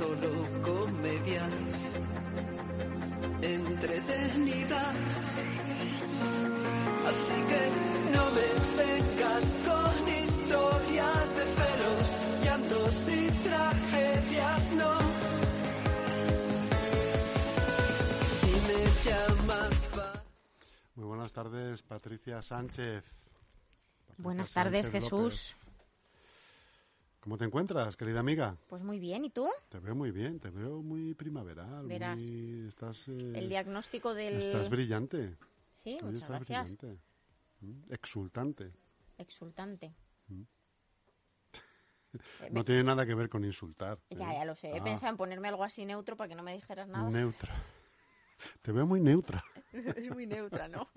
solo comedias entretenidas. Así que no me vengas con historias de celos, llantos y tragedias, no. Si me llamas pa- Muy buenas tardes, Patricia Sánchez. Patricia Buenas tardes, Sánchez Jesús. López. ¿Cómo te encuentras, querida amiga? Pues muy bien, ¿y tú? Te veo muy bien, te veo muy primaveral. Verás. muy- Estás, eh, El diagnóstico del... estás brillante. Sí, Hoy muchas estás gracias. brillante. Mm, Exultante. Exultante. Eh, No tiene nada que ver con insultar. Ya, ¿eh? ya lo sé. He Ah, pensado en ponerme algo así neutro para que no me dijeras nada. Neutra. Te veo muy neutra. es muy neutra, ¿no?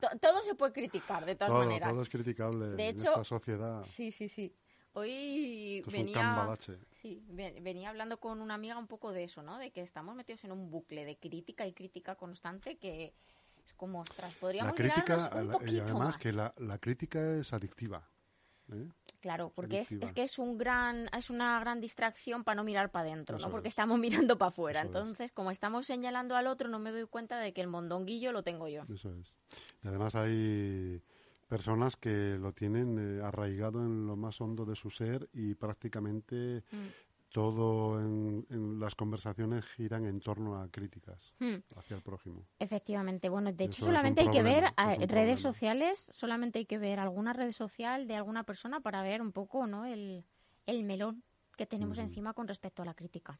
To- todo se puede criticar, de todas Todo, maneras. todo es criticable De en hecho, esta sociedad. Sí, sí, sí. Hoy Esto venía... Sí, ve- venía hablando con una amiga un poco de eso, ¿no? De que estamos metidos en un bucle de crítica y crítica constante que es como, ostras, La podríamos crítica, mirarnos un la- poquito y además más. que la, la crítica es adictiva. ¿eh? Claro, porque es, es que es un gran es una gran distracción para no mirar para adentro, ¿no? Porque es. estamos mirando para afuera. Eso es. Entonces, como estamos señalando al otro, no me doy cuenta de que el mondonguillo lo tengo yo. Eso es. Y además hay personas que lo tienen eh, arraigado en lo más hondo de su ser y prácticamente Mm. todo en, en las conversaciones giran en torno a críticas Hmm, hacia el prójimo. efectivamente, bueno, de hecho solamente hay que ver un redes problema. sociales, solamente hay que ver alguna red social de alguna persona para ver un poco, ¿no? El, el melón que tenemos encima con respecto a la crítica.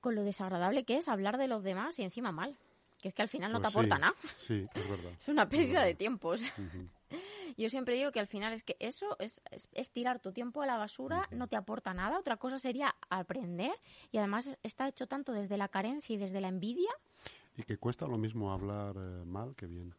Con lo desagradable que es hablar de los demás y encima mal, que es que al final no Pues te aporta sí, nada. Sí, es verdad. Es una pérdida de tiempo. Yo siempre digo que al final es que eso es, es- es tirar tu tiempo a la basura, no te aporta nada. Otra cosa sería aprender y además es- está hecho tanto desde la carencia y desde la envidia. Y que cuesta lo mismo hablar eh, mal que bien.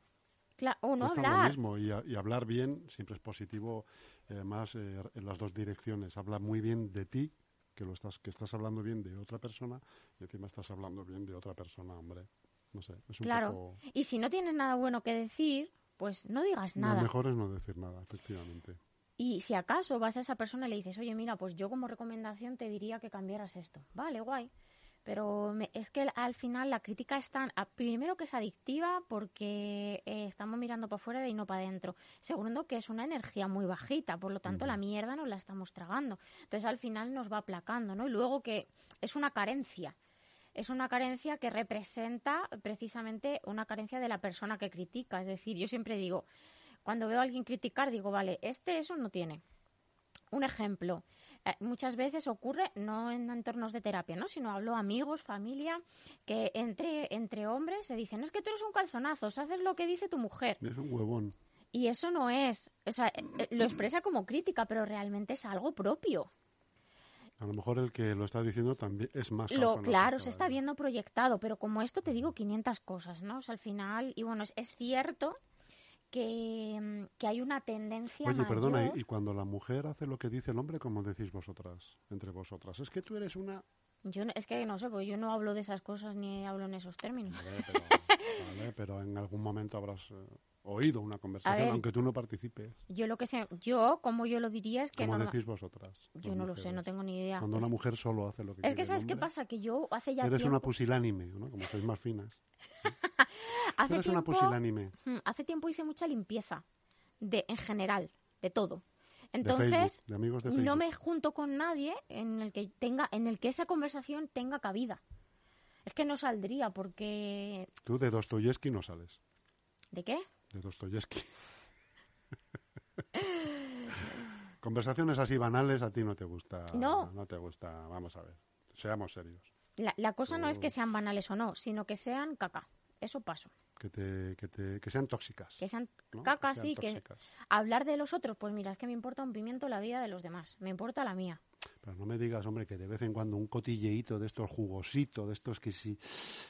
Cla- o no Cuesta lo hablar. mismo y, a- y hablar bien siempre es positivo, eh, además eh, en las dos direcciones. Habla muy bien de ti, que lo estás que estás hablando bien de otra persona y encima estás hablando bien de otra persona, hombre. No sé, es un Claro. poco... Y si no tienes nada bueno que decir, pues no digas Lo nada. mejor es no decir nada, efectivamente. Y si acaso vas a esa persona y le dices, oye, mira, pues yo como recomendación te diría que cambiaras esto. Vale, guay. Pero me- es que al final la crítica es tan... a- Primero que es adictiva porque eh, estamos mirando para afuera y no para adentro. Segundo que es una energía muy bajita, por lo tanto la mierda nos la estamos tragando. Entonces al final nos va aplacando, ¿no? Y luego que es una carencia. Es una carencia que representa precisamente una carencia de la persona que critica. Es decir, yo siempre digo, cuando veo a alguien criticar, digo, vale, este eso no tiene. Un ejemplo, eh, muchas veces ocurre, no en entornos de terapia, ¿no? sino hablo amigos, familia, que entre, entre hombres se dicen, es que tú eres un calzonazo, haces lo que dice tu mujer. Es un huevón. Y eso no es, o sea, eh, eh, lo expresa como crítica, pero realmente es algo propio. A lo mejor el que lo está diciendo también es más Lo, claro, se está viendo proyectado, pero como esto te digo 500 cosas, ¿no? O sea, al final, y bueno, es, es cierto que, mm, que hay una tendencia Oye, perdona, y, y cuando la mujer hace lo que dice el hombre, ¿cómo decís vosotras, entre vosotras? Es que tú eres una... Yo no- es que no sé, porque yo no hablo de esas cosas ni hablo en esos términos. Vale, pero, vale, pero en algún momento habrás eh, oído una conversación, ver. aunque tú no participes. Yo lo que sé, yo como yo lo diría es que ¿Cómo no, decís vosotras? yo no lo sé, no tengo ni idea. Cuando una mujer solo hace lo que es quiere que sabes qué pasa, que yo hace ya Eres tiempo, una pusilánime, ¿no? Como sois más finas. hace eres una tiempo, pusilánime. mm, hace tiempo hice mucha limpieza de en general, de todo. De Entonces, Facebook, de amigos de Facebook. no me junto con nadie en el que tenga en el que esa conversación tenga cabida. Es que no saldría porque Tú de Dostoyevsky no sales. ¿de qué? De Dostoyevsky. Conversaciones así banales a ti no te gusta. No. No te gusta. Vamos a ver. Seamos serios. La, la cosa no es que sean banales o no, sino que sean caca. Eso paso. Que, te, que, te, que sean tóxicas. Que sean ¿no? caca, sean sí, que tóxicas. hablar de los otros, pues mira, es que me importa un pimiento la vida de los demás, me importa la mía. Pero no me digas, hombre, que de vez en cuando un cotilleíto de estos jugositos, de estos que si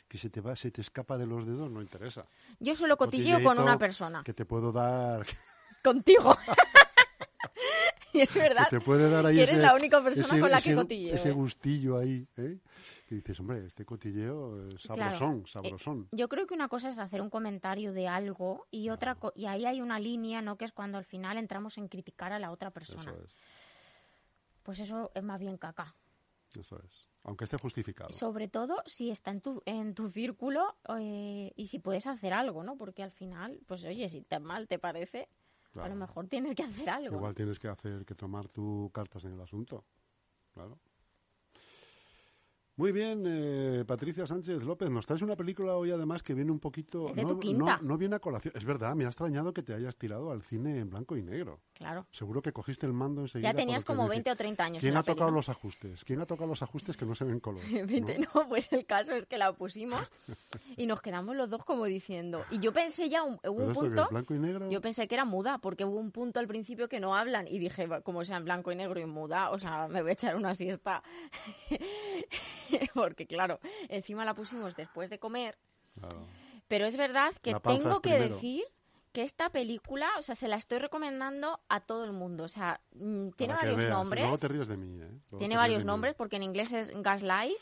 que se te va, se te escapa de los dedos, no interesa. Yo solo cotilleo con una persona, Que te puedo dar, contigo. es verdad. que te puede dar ahí que eres ese- la única persona ese- con la que ese- cotilleo, Ese ¿eh? gustillo ahí, ¿eh? Que dices, hombre, este cotilleo es Claro. sabrosón, sabrosón. Yo creo que una cosa es hacer un comentario de algo y otra co- y ahí hay una línea, ¿no? Que es cuando al final entramos en criticar a la otra persona. Eso es. Pues eso es más bien caca. Eso es. Aunque esté justificado. Sobre todo si está en tu, en tu círculo eh, y si puedes hacer algo, ¿no? Porque al final, pues oye, si te mal te parece, a Claro. lo mejor tienes que hacer algo. Igual tienes que hacer que tomar tu cartas en el asunto. Claro. Muy bien, eh, Patricia Sánchez López, nos traes una película hoy además que viene un poquito... Es de no, tu quinta. no- no viene a colación. Es verdad, me ha extrañado que te hayas tirado al cine en blanco y negro. Claro. Seguro que cogiste el mando enseguida. Ya tenías como dice- 20 o 30 años. ¿Quién en la ha tocado los ajustes? ¿Quién ha tocado los ajustes que no se ven color? ¿no? 20, no, pues el caso es que la pusimos y nos quedamos los dos como diciendo. Y yo pensé ya, un, hubo ¿Pero un punto, blanco y negro? yo pensé que era muda, porque hubo un punto al principio que no hablan y dije, "Va, como sea en blanco y negro y muda, o sea, me voy a echar una siesta. porque claro, encima la pusimos después de comer Claro. Pero es verdad que La tengo que primero. decir que esta película, o sea, se la estoy recomendando a todo el mundo. O sea, mm, tiene varios veas. nombres. Luego te ríes de mí, ¿eh? Luego Tiene varios mí. nombres porque en inglés es Gaslight,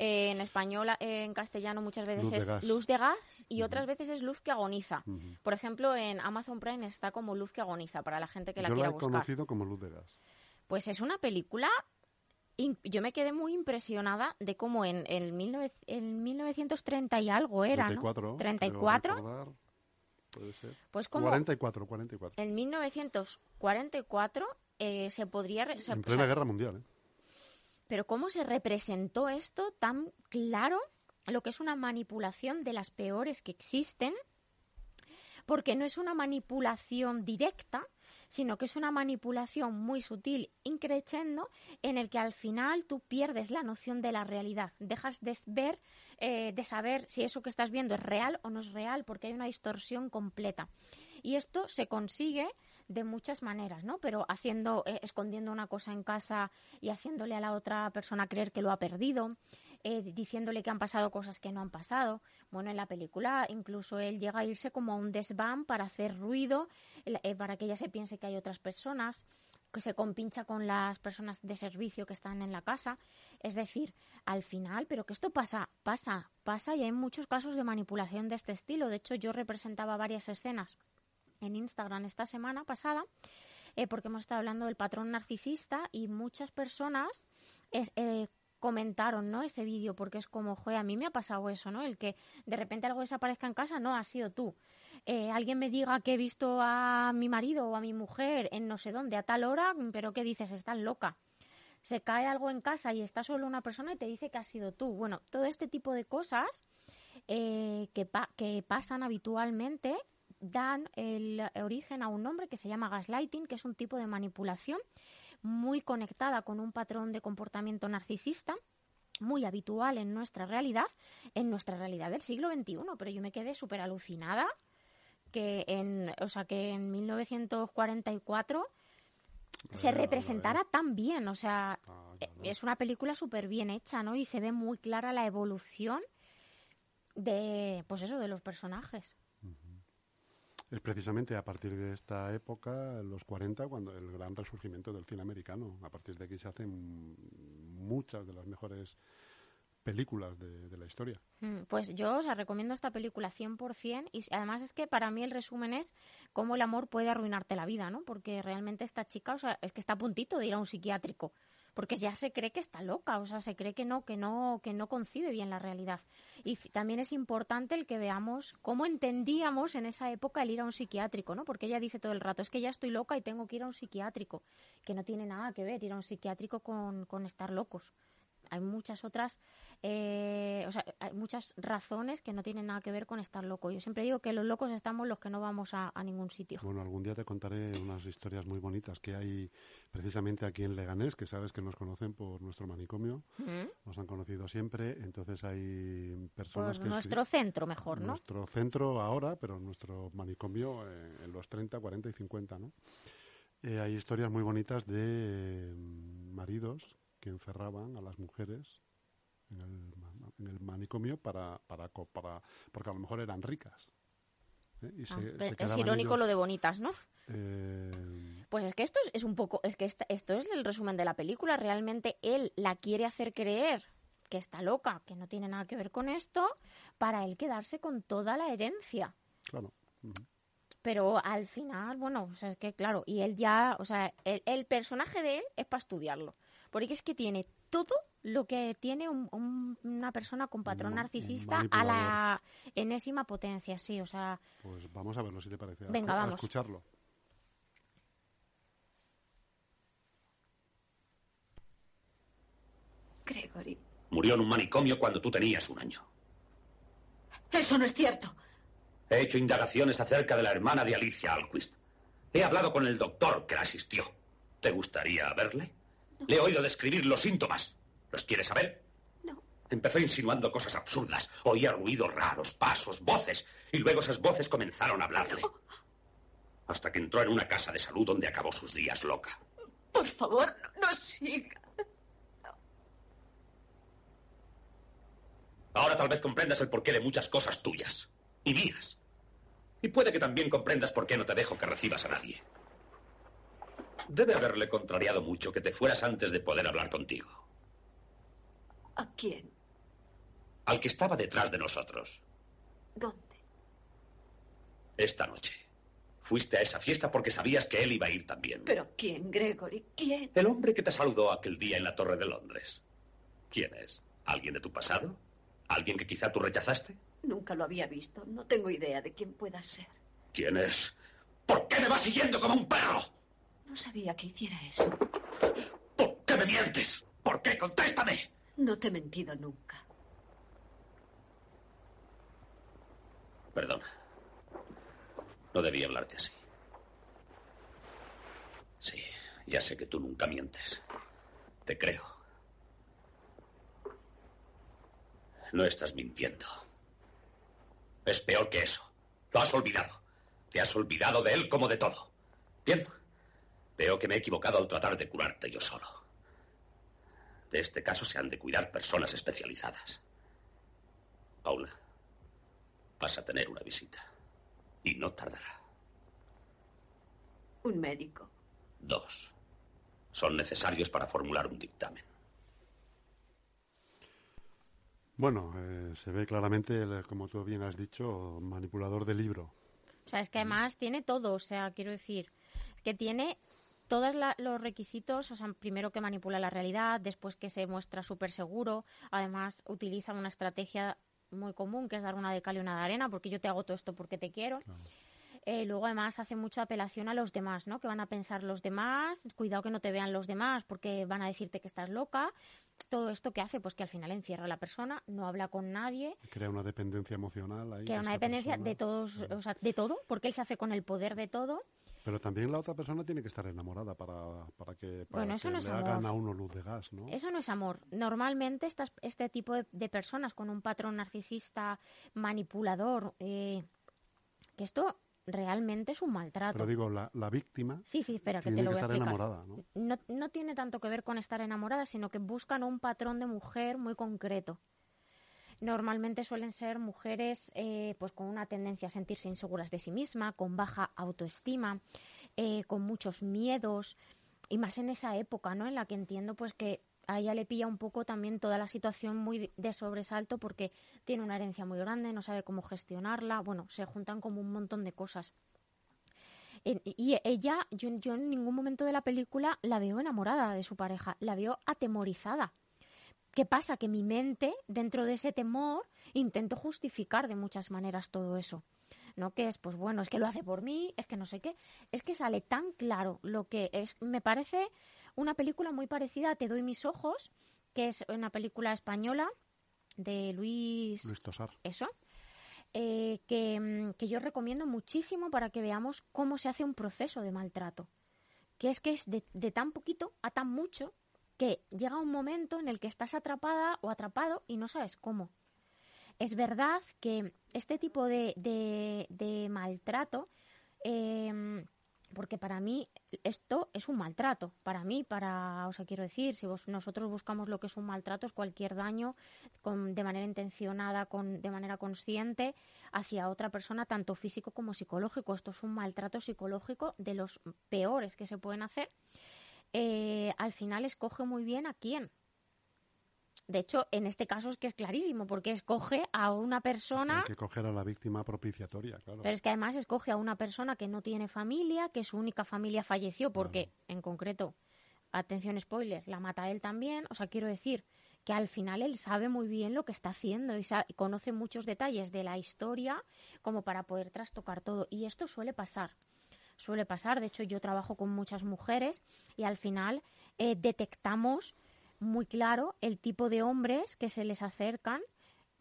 eh, en español, eh, en castellano muchas veces Luz es gas. Luz de gas y otras veces es Luz que agoniza. Por ejemplo, en Amazon Prime está como Luz que agoniza para la gente que la Yo la quiera he buscar. conocido como luz de gas. Pues es una película. Yo me quedé muy impresionada de cómo en, el 19 en 1930 y algo era, 34. ¿no? creo 34. recordar. Puede ser. Pues como 44, 44. en 1944 eh, se podría... se- En o plena sea, guerra mundial, ¿eh? Pero cómo se representó esto tan claro, lo que es una manipulación de las peores que existen, porque no es una manipulación directa, sino que es una manipulación muy sutil, increchendo, en el que al final tú pierdes la noción de la realidad, dejas de ver, eh, de saber si eso que estás viendo es real o no es real, porque hay una distorsión completa. Y esto se consigue de muchas maneras, ¿no? Pero haciendo, eh, escondiendo una cosa en casa y haciéndole a la otra persona creer que lo ha perdido, eh, diciéndole que han pasado cosas que no han pasado. Bueno, en la película incluso él llega a irse como a un desván para hacer ruido, eh, para que ella se piense que hay otras personas, que se compincha con las personas de servicio que están en la casa. Es decir, al final, pero que esto pasa, pasa, pasa y hay muchos casos de manipulación de este estilo. De hecho, yo representaba varias escenas en Instagram esta semana pasada, eh, porque hemos estado hablando del patrón narcisista y muchas personas es- comentaron ¿no? ese vídeo, porque es como, joder, a mí me ha pasado eso, ¿no? El que de repente algo desaparezca en casa, no, ha sido tú. Eh, alguien me diga que he visto a mi marido o a mi mujer en no sé dónde a tal hora, pero ¿qué dices? Estás loca. Se cae algo en casa y está solo una persona y te dice que has sido tú. Bueno, todo este tipo de cosas eh, que, pa- que pasan habitualmente dan el origen a un nombre que se llama gaslighting, que es un tipo de manipulación muy conectada con un patrón de comportamiento narcisista muy habitual en nuestra realidad, en nuestra realidad del siglo XXI, pero yo me quedé súper alucinada que en, o sea, que en 1944 se representara tan bien, o sea, Ah, eh, es una película súper bien hecha, ¿no? Y se ve muy clara la evolución de, pues eso, de los personajes. Es precisamente a partir de esta época, los 40, cuando el gran resurgimiento del cine americano. A partir de aquí se hacen muchas de las mejores películas de, de la historia. Mm, Pues yo os recomiendo esta película 100% y además es que para mí el resumen es cómo el amor puede arruinarte la vida, ¿no? Porque realmente esta chica, o sea, es que está a puntito de ir a un psiquiátrico, porque ya se cree que está loca, o sea, se cree que no, que no, que no concibe bien la realidad. Y también es importante el que veamos cómo entendíamos en esa época el ir a un psiquiátrico, ¿no? Porque ella dice todo el rato, es que ya estoy loca y tengo que ir a un psiquiátrico, que no tiene nada que ver ir a un psiquiátrico con, con estar locos hay muchas otras, eh, o sea, hay muchas razones que no tienen nada que ver con estar loco. Yo siempre digo que los locos estamos los que no vamos a, a ningún sitio. Bueno, algún día te contaré unas historias muy bonitas que hay precisamente aquí en Leganés, que sabes que nos conocen por nuestro manicomio, ¿Mm? nos han conocido siempre, entonces hay Por personas que... nuestro centro mejor, ¿no? Nuestro centro ahora, pero nuestro manicomio eh, en los 30, 40 y 50, ¿no? Eh, hay historias muy bonitas de eh, maridos que encerraban a las mujeres en el, en el manicomio para, para, para, porque a lo mejor eran ricas. ¿eh? Y Ah, se- pe- se es irónico ellos, lo de bonitas, ¿no? eh, Pues es que esto es, es un poco, es que esta- esto es el resumen de la película. Realmente él la quiere hacer creer que está loca, que no tiene nada que ver con esto, para él quedarse con toda la herencia. claro. Pero al final, bueno, o sea, es que claro, y él ya, o sea, el, el personaje de él es para estudiarlo. Porque es que tiene todo lo que tiene un- un- una persona con patrón un narcisista a la enésima potencia, sí, o sea, Pues vamos a verlo si te parece. a- Venga, a vamos. escucharlo. Gregory, Murió en un manicomio cuando tú tenías un año. eso no es cierto. He hecho indagaciones acerca de la hermana de Alicia Alquist. He hablado con el doctor que la asistió. ¿Te gustaría verle? Le he oído describir los síntomas. ¿Los quieres saber? No. Empezó insinuando cosas absurdas. Oía ruidos raros, pasos, voces. Y luego esas voces comenzaron a hablarle. Hasta que entró en una casa de salud donde acabó sus días loca. Por favor, no, no siga. Ahora tal vez comprendas el porqué de muchas cosas tuyas y mías. Y puede que también comprendas por qué no te dejo que recibas a nadie. Debe haberle contrariado mucho que te fueras antes de poder hablar contigo. ¿A quién? Al que estaba detrás de nosotros, ¿Dónde? esta noche. Fuiste a esa fiesta porque sabías que él iba a ir también. ¿Pero quién, Gregory? ¿Quién? El hombre que te saludó aquel día en la Torre de Londres. ¿Quién es? ¿Alguien de tu pasado? ¿Alguien que quizá tú rechazaste? Nunca lo había visto. No tengo idea de quién pueda ser. ¿Quién es? ¿Por qué me vas siguiendo como un perro? No sabía que hiciera eso. ¿Por qué me mientes? ¿Por qué? Contéstame. No te he mentido nunca. Perdona. No debía hablarte así. Sí, ya sé que tú nunca mientes. Te creo. No estás mintiendo. Es peor que eso. Lo has olvidado. Te has olvidado de él como de todo. Bien. Veo que me he equivocado al tratar de curarte yo solo. De este caso se han de cuidar personas especializadas. Paula, vas a tener una visita. Y no tardará. Un médico. Dos. Son necesarios para formular un dictamen. Bueno, eh, se ve claramente, el- como tú bien has dicho, manipulador de libro. O sea, es que además tiene todo, o sea, quiero decir, que tiene todos los requisitos, o sea, primero que manipula la realidad, después que se muestra súper seguro, además utiliza una estrategia muy común, que es dar una de cal y una de arena, porque yo te hago todo esto porque te quiero. Eh, luego además hace mucha apelación a los demás, ¿no? Que van a pensar los demás, cuidado que no te vean los demás porque van a decirte que estás loca. Todo esto que hace, pues que al final encierra a la persona, no habla con nadie, Crea una dependencia emocional ahí. crea una dependencia persona. de todos, o sea, de todo, porque él se hace con el poder de todo. Pero también la otra persona tiene que estar enamorada para, para que, para Bueno, eso que no es le hagan a uno luz de gas, ¿no? Eso no es amor. Normalmente estas, este tipo de, de personas con un patrón narcisista manipulador, eh, que esto realmente es un maltrato. Pero digo, la, la víctima Sí, sí, espera, que tiene te lo que voy a estar explicar. enamorada, ¿no? No, no tiene tanto que ver con estar enamorada, sino que buscan un patrón de mujer muy concreto. Normalmente suelen ser mujeres eh, pues con una tendencia a sentirse inseguras de sí misma, con baja autoestima, eh, con muchos miedos, y más en esa época, ¿no? En la que entiendo pues que a ella le pilla un poco también toda la situación muy de- sobresalto porque tiene una herencia muy grande, no sabe cómo gestionarla, bueno, se juntan como un montón de cosas. Y ella, yo, yo en ningún momento de la película la veo enamorada de su pareja, la veo atemorizada. ¿Qué pasa? Que mi mente, dentro de ese temor, intento justificar de muchas maneras todo eso. ¿No? Que es, pues bueno, es que lo hace por mí, es que no sé qué. Es que sale tan claro lo que es. Me parece una película muy parecida a Te doy mis ojos, que es una película española de Luis Luis Tosar. eso, eh, que, mm, que yo recomiendo muchísimo para que veamos cómo se hace un proceso de maltrato. Que es que es de, de tan poquito a tan mucho que llega un momento en el que estás atrapada o atrapado y no sabes cómo. Es verdad que este tipo de, de- maltrato, eh, porque para mí esto es un maltrato, para mí, para, o sea, quiero decir, si vos- nosotros buscamos lo que es un maltrato, es cualquier daño con, de manera intencionada, con, de manera consciente, hacia otra persona, tanto físico como psicológico. Esto es un maltrato psicológico de los peores que se pueden hacer. Eh, al final escoge muy bien a quién. De hecho, en este caso es que es clarísimo, porque escoge a una persona Hay que coger a la víctima propiciatoria, claro. pero es que además escoge a una persona que no tiene familia, que su única familia falleció porque, en concreto, atención spoiler, la mata él también. O sea, quiero decir que al final él sabe muy bien lo que está haciendo y, y conoce muchos detalles de la historia como para poder trastocar todo. Y esto suele pasar suele pasar. De hecho, yo trabajo con muchas mujeres y al final eh, detectamos muy claro el tipo de hombres que se les acercan.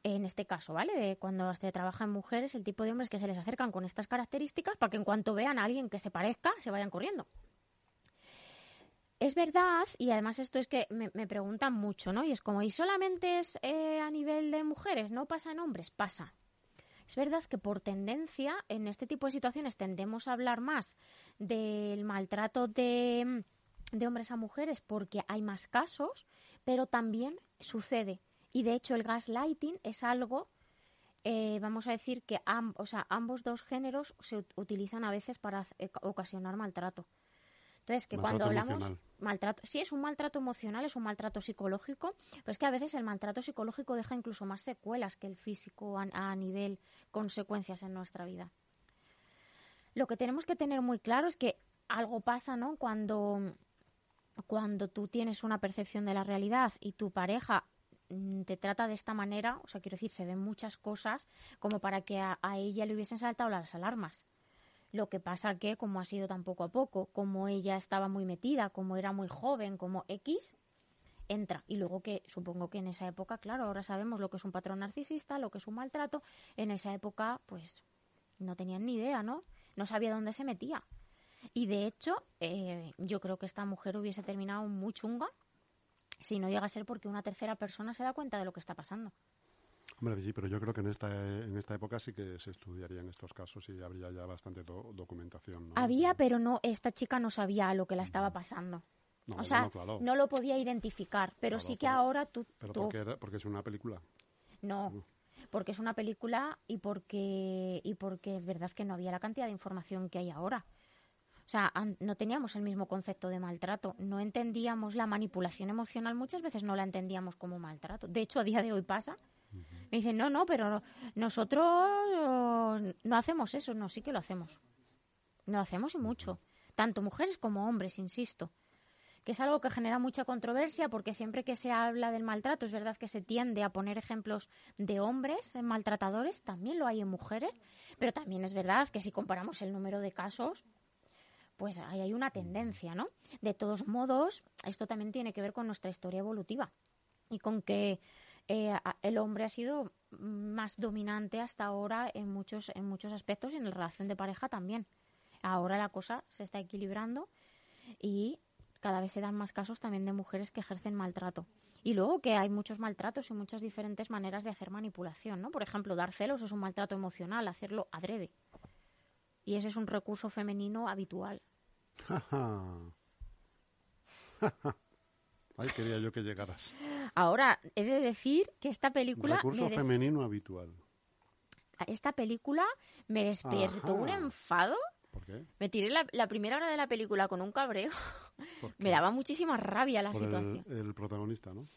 En este caso, ¿vale? De cuando se trabaja en mujeres, el tipo de hombres que se les acercan con estas características para que en cuanto vean a alguien que se parezca, se vayan corriendo. Es verdad, y además esto es que me, preguntan mucho, ¿no? Y es como, ¿y solamente es eh, a nivel de mujeres? ¿No pasa en hombres? Pasa. Es verdad que por tendencia, en este tipo de situaciones tendemos a hablar más del maltrato de, hombres a mujeres porque hay más casos, pero también sucede. Y de hecho el gaslighting es algo, eh, vamos a decir que o sea, ambos dos géneros se utilizan a veces para eh, ocasionar maltrato. Entonces, que cuando hablamos maltrato, sí es un maltrato emocional, es un maltrato psicológico, pero es que a veces el maltrato psicológico deja incluso más secuelas que el físico a, nivel consecuencias en nuestra vida. Lo que tenemos que tener muy claro es que algo pasa, ¿no? Cuando cuando tú tienes una percepción de la realidad y tu pareja mm, te trata de esta manera, o sea, quiero decir, se ven muchas cosas como para que a ella le hubiesen saltado las alarmas. Lo que pasa que, como ha sido tan poco a poco, como ella estaba muy metida, como era muy joven, como X, entra. Y luego que supongo que en esa época, claro, ahora sabemos lo que es un patrón narcisista, lo que es un maltrato. En esa época, pues no tenían ni idea, ¿no? No sabía dónde se metía. Y de hecho, eh, yo creo que esta mujer hubiese terminado muy chunga si no llega a ser porque una tercera persona se da cuenta de lo que está pasando. Hombre, sí, pero yo creo que en esta, en esta época sí que se estudiarían estos casos y habría ya bastante documentación. Había, pero no, esta chica no sabía lo que la estaba pasando. o sea, no lo podía identificar, pero sí que ahora tú... ¿Pero Porque, es una película? No, porque es una película y porque, y porque es verdad que no había la cantidad de información que hay ahora. O sea, no teníamos el mismo concepto de maltrato, no entendíamos la manipulación emocional, muchas veces no la entendíamos como maltrato. De hecho, a día de hoy pasa me dicen, no, no, pero nosotros no hacemos eso. No, sí que lo hacemos. Lo hacemos y mucho. Tanto mujeres como hombres, insisto. Que es algo que genera mucha controversia porque siempre que se habla del maltrato, es verdad que se tiende a poner ejemplos de hombres maltratadores, también lo hay en mujeres, pero también es verdad que si comparamos el número de casos, pues ahí hay una tendencia, ¿no? De todos modos, esto también tiene que ver con nuestra historia evolutiva y con que eh, el hombre ha sido más dominante hasta ahora en muchos, en muchos aspectos y en la relación de pareja también. Ahora la cosa se está equilibrando y cada vez se dan más casos también de mujeres que ejercen maltrato. Y luego que hay muchos maltratos y muchas diferentes maneras de hacer manipulación, ¿no? Por ejemplo, dar celos es un maltrato emocional, hacerlo adrede. Y ese es un recurso femenino habitual. Ay, quería yo que llegaras. Ahora, he de decir que esta película... recurso femenino habitual. Esta película me despertó un enfado. ¿Por qué? Me tiré la, primera hora de la película con un cabreo. me daba muchísima rabia la situación. el protagonista, ¿no?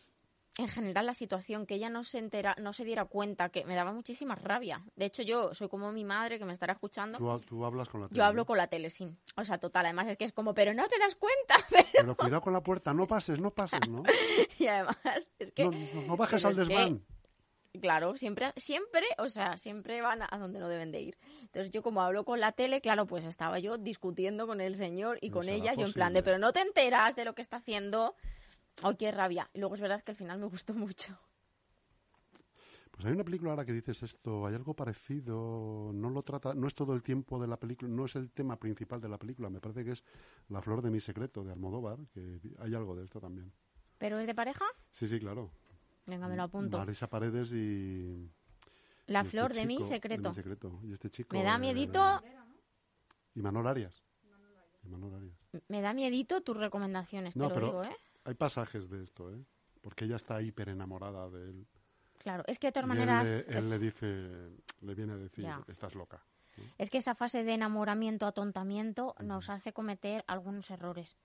En general la situación, que ella no se entera, no se diera cuenta, que me daba muchísima rabia. De hecho, yo soy como mi madre que me estará escuchando. Tú, hablas con la tele. Yo hablo con la tele, sí. O sea, total, además es que es como, pero no te das cuenta. Pero, cuidado con la puerta, no pases, no pases, ¿no? y además es que... No, bajes al desván. claro, siempre, siempre, o sea, siempre van a donde no deben de ir. Entonces yo como hablo con la tele, claro, pues estaba yo discutiendo con el señor y con ella, yo en plan de, pero no te enteras de lo que está haciendo ¡Ay, qué rabia! Y luego es verdad que al final me gustó mucho. Pues hay una película ahora que dices esto, hay algo parecido, no lo trata, no es todo el tiempo de la película, no es el tema principal de la película, me parece que es La flor de mi secreto de Almodóvar, que hay algo de esto también. ¿Pero es de pareja? Sí, sí, claro. Venga, me lo apunto. Marisa Paredes y... La este flor de mi secreto. Y este chico... Me da miedito... Y Manol Arias. Y Manol Arias. Me da miedito tus recomendaciones, te lo digo, ¿eh? Hay pasajes de esto, ¿eh? Porque ella está hiper enamorada de él. Claro, es que de todas maneras... Él, le, dice, le viene a decir, estás loca. Es que esa fase de enamoramiento, atontamiento, nos hace cometer algunos errores.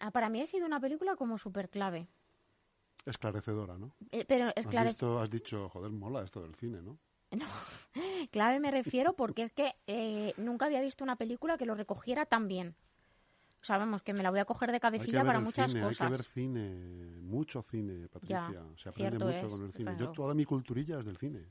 Ah, para mí ha sido una película como súper clave. Esclarecedora, ¿no? Eh, pero esclarecedora. Has, dicho, joder, mola esto del cine, ¿no? No, clave me refiero porque es que eh, nunca había visto una película que lo recogiera tan bien. O Sabemos que me la voy a coger de que cabecilla para muchas cine, Hay que ver cosas. cine, mucho cine, Patricia. Se aprende mucho es, con el cine. claro. Yo toda mi culturilla es del cine.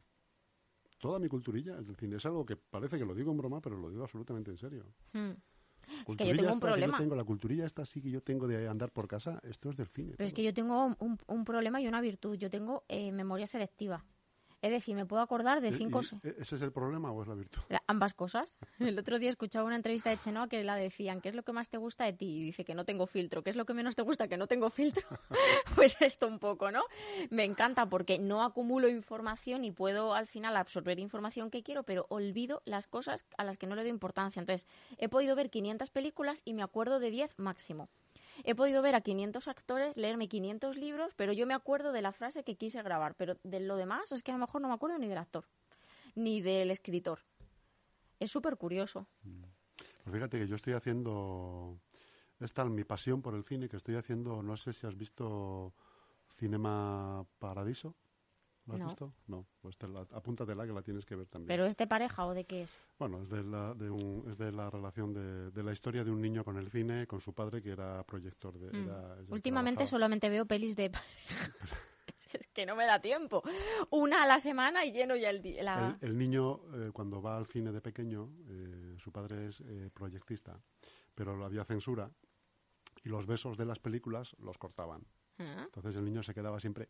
Toda mi culturilla es del cine. Es algo que parece que lo digo en broma, pero lo digo absolutamente en serio. Mm. que Culturilla yo tengo un problema. tengo, la culturilla esta sí que yo tengo de andar por casa, esto es del cine. Pero es que yo tengo un, un problema y una virtud. Yo tengo eh, memoria selectiva. Es decir, me puedo acordar de ¿E- cinco... ¿Ese es el problema o es la virtud? La- Ambas cosas. El otro día escuchaba una entrevista de Chenoa que la decían, ¿qué es lo que más te gusta de ti? Y dice que no tengo filtro. ¿Qué es lo que menos te gusta? Que no tengo filtro. pues esto un poco, ¿no? Me encanta porque no acumulo información y puedo al final absorber información que quiero, pero olvido las cosas a las que no le doy importancia. Entonces, he podido ver 500 películas y me acuerdo de 10 máximo. He podido ver a 500 actores, leerme 500 libros, pero yo me acuerdo de la frase que quise grabar. Pero de lo demás es que a lo mejor no me acuerdo ni del actor, ni del escritor. Es súper curioso. Pues fíjate que yo estoy haciendo. Es tal mi pasión por el cine que estoy haciendo. No sé si has visto Cinema Paradiso. ¿Lo has No. visto? No, pues te la, apúntatela que la tienes que ver también. ¿Pero es de pareja o de qué es? Bueno, es de la, de un- es de la relación de, de la historia de un niño con el cine, con su padre que era proyector de. Mm. era- Últimamente trabajaba- solamente veo pelis de pareja. es que no me da tiempo. Una a la semana y lleno ya el día. la- El, el niño, eh, cuando va al cine de pequeño, eh, su padre es eh, proyectista, pero había censura y los besos de las películas los cortaban. Ah, Entonces el niño se quedaba siempre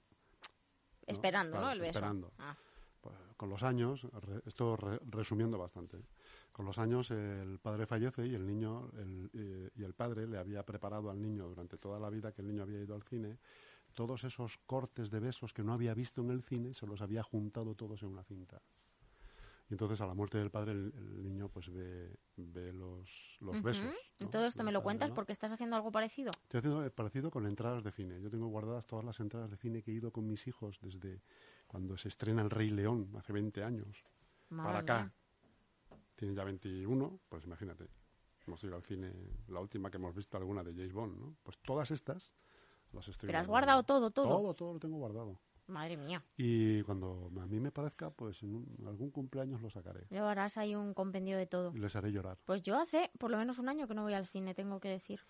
Esperando, ¿no? El beso. esperando. Ah, pues, con los años, re- esto re- resumiendo bastante, con los años el padre fallece y el niño el, eh, y el padre le había preparado al niño durante toda la vida que el niño había ido al cine todos esos cortes de besos que no había visto en el cine se los había juntado todos en una cinta. Y entonces a la muerte del padre el, el niño pues ve, ve los, besos. Y ¿no? todo esto me lo cuentas ¿no? porque estás haciendo algo parecido. Estoy haciendo eh, parecido con entradas de cine. Yo tengo guardadas todas las entradas de cine que he ido con mis hijos desde cuando se estrena El Rey León, hace 20 años, Madre para acá. mía. Tiene ya 21, pues imagínate. Hemos ido al cine, la última que hemos visto alguna de James Bond, ¿no? Pues todas estas las estoy Pero has guardado todo, todo. Todo, todo lo tengo guardado. Madre mía. Y cuando a mí me parezca, pues en un- algún cumpleaños los sacaré. Verás, hay un compendio de todo. Y les haré llorar. Pues yo hace por lo menos un año que no voy al cine, tengo que decir.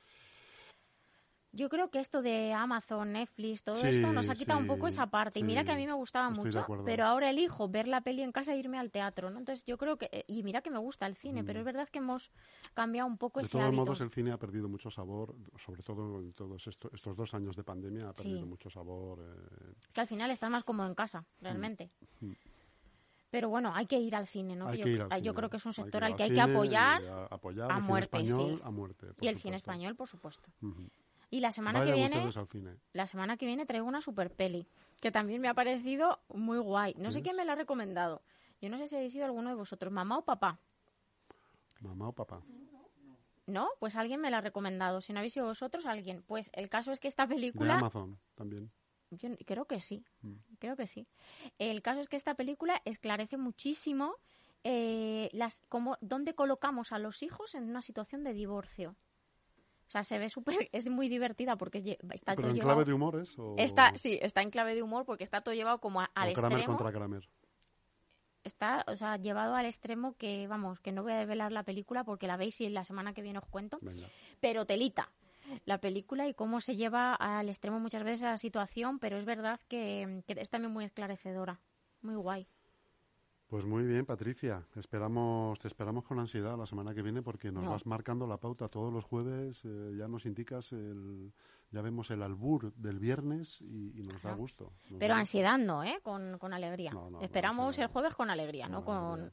Yo creo que esto de Amazon, Netflix, todo Sí, esto nos ha quitado un poco esa parte. Y mira que a mí me gustaba de mucho, pero ahora elijo ver la peli en casa e irme al teatro, ¿no? Entonces yo creo que... eh, Y mira que me gusta el cine, pero es verdad que hemos cambiado un poco Mm. De ese todos hábito. modos, el cine ha perdido mucho sabor, sobre todo en todos esto- estos dos años de pandemia, ha perdido mucho sabor. eh, Que al final estás más cómodo en casa, realmente. Mm. Pero bueno, hay que ir al cine, ¿no? hay yo, que ir al ah, yo cine. creo que es un sector al que hay que apoyar. a, apoyar a el muerte, español sí. a muerte. Y el cine español, por supuesto. Y la semana que viene... ustedes al cine. La semana que viene traigo una super peli, que también me ha parecido muy guay. No sé ¿Qué quién me la ha recomendado. Yo no sé si habéis sido alguno de vosotros, mamá o papá. Mamá o papá. ¿No? Pues alguien me la ha recomendado. Si no habéis sido vosotros, alguien. Pues el caso es que esta De película... Amazon también. Yo creo que sí, Mm. creo que sí. El caso es que esta película esclarece muchísimo eh, las, cómo, dónde colocamos a los hijos en una situación de divorcio. O sea, se ve súper, es muy divertida porque está Pero todo en llevado... clave de humor es o, Está, sí, está en clave de humor porque está todo llevado como a- o al Kramer extremo. contra Kramer. Está, o sea, llevado al extremo que, vamos, que no voy a develar la película porque la veis y la semana que viene os cuento. Venga. Pero telita la película y cómo se lleva al extremo muchas veces a la situación, pero es verdad que, que es también muy esclarecedora. Muy guay. Pues muy bien, Patricia. Esperamos, te esperamos con ansiedad la semana que viene porque nos No. vas marcando la pauta todos los jueves. eh, ya nos indicas el, ya vemos el albur del viernes y, y nos da gusto. nos Pero da ansiedad no, ¿eh? Con, con alegría. No, no, no, Esperamos el jueves con alegría, ¿no? Con...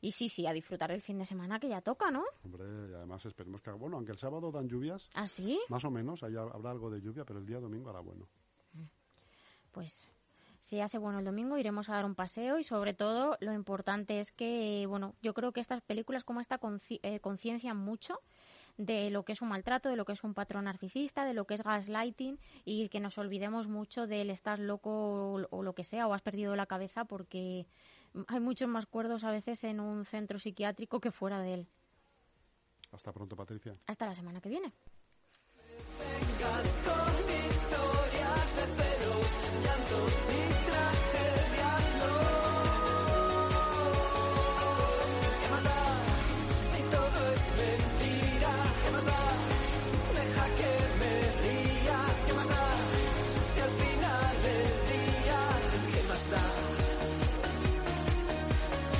Y sí, sí, a disfrutar el fin de semana que ya toca, ¿no? Hombre, y además esperemos que, bueno, aunque el sábado dan lluvias, ¿Ah, sí? más o menos, ahí habrá algo de lluvia, pero el día domingo hará bueno. Pues si hace bueno el domingo iremos a dar un paseo y sobre todo lo importante es que, bueno, yo creo que estas películas como esta conci- eh, conciencian mucho de lo que es un maltrato, de lo que es un patrón narcisista, de lo que es gaslighting y que nos olvidemos mucho del estás loco o, o lo que sea o has perdido la cabeza porque hay muchos más cuerdos a veces en un centro psiquiátrico que fuera de él. Hasta pronto, Patricia. Hasta la semana que viene. Vengas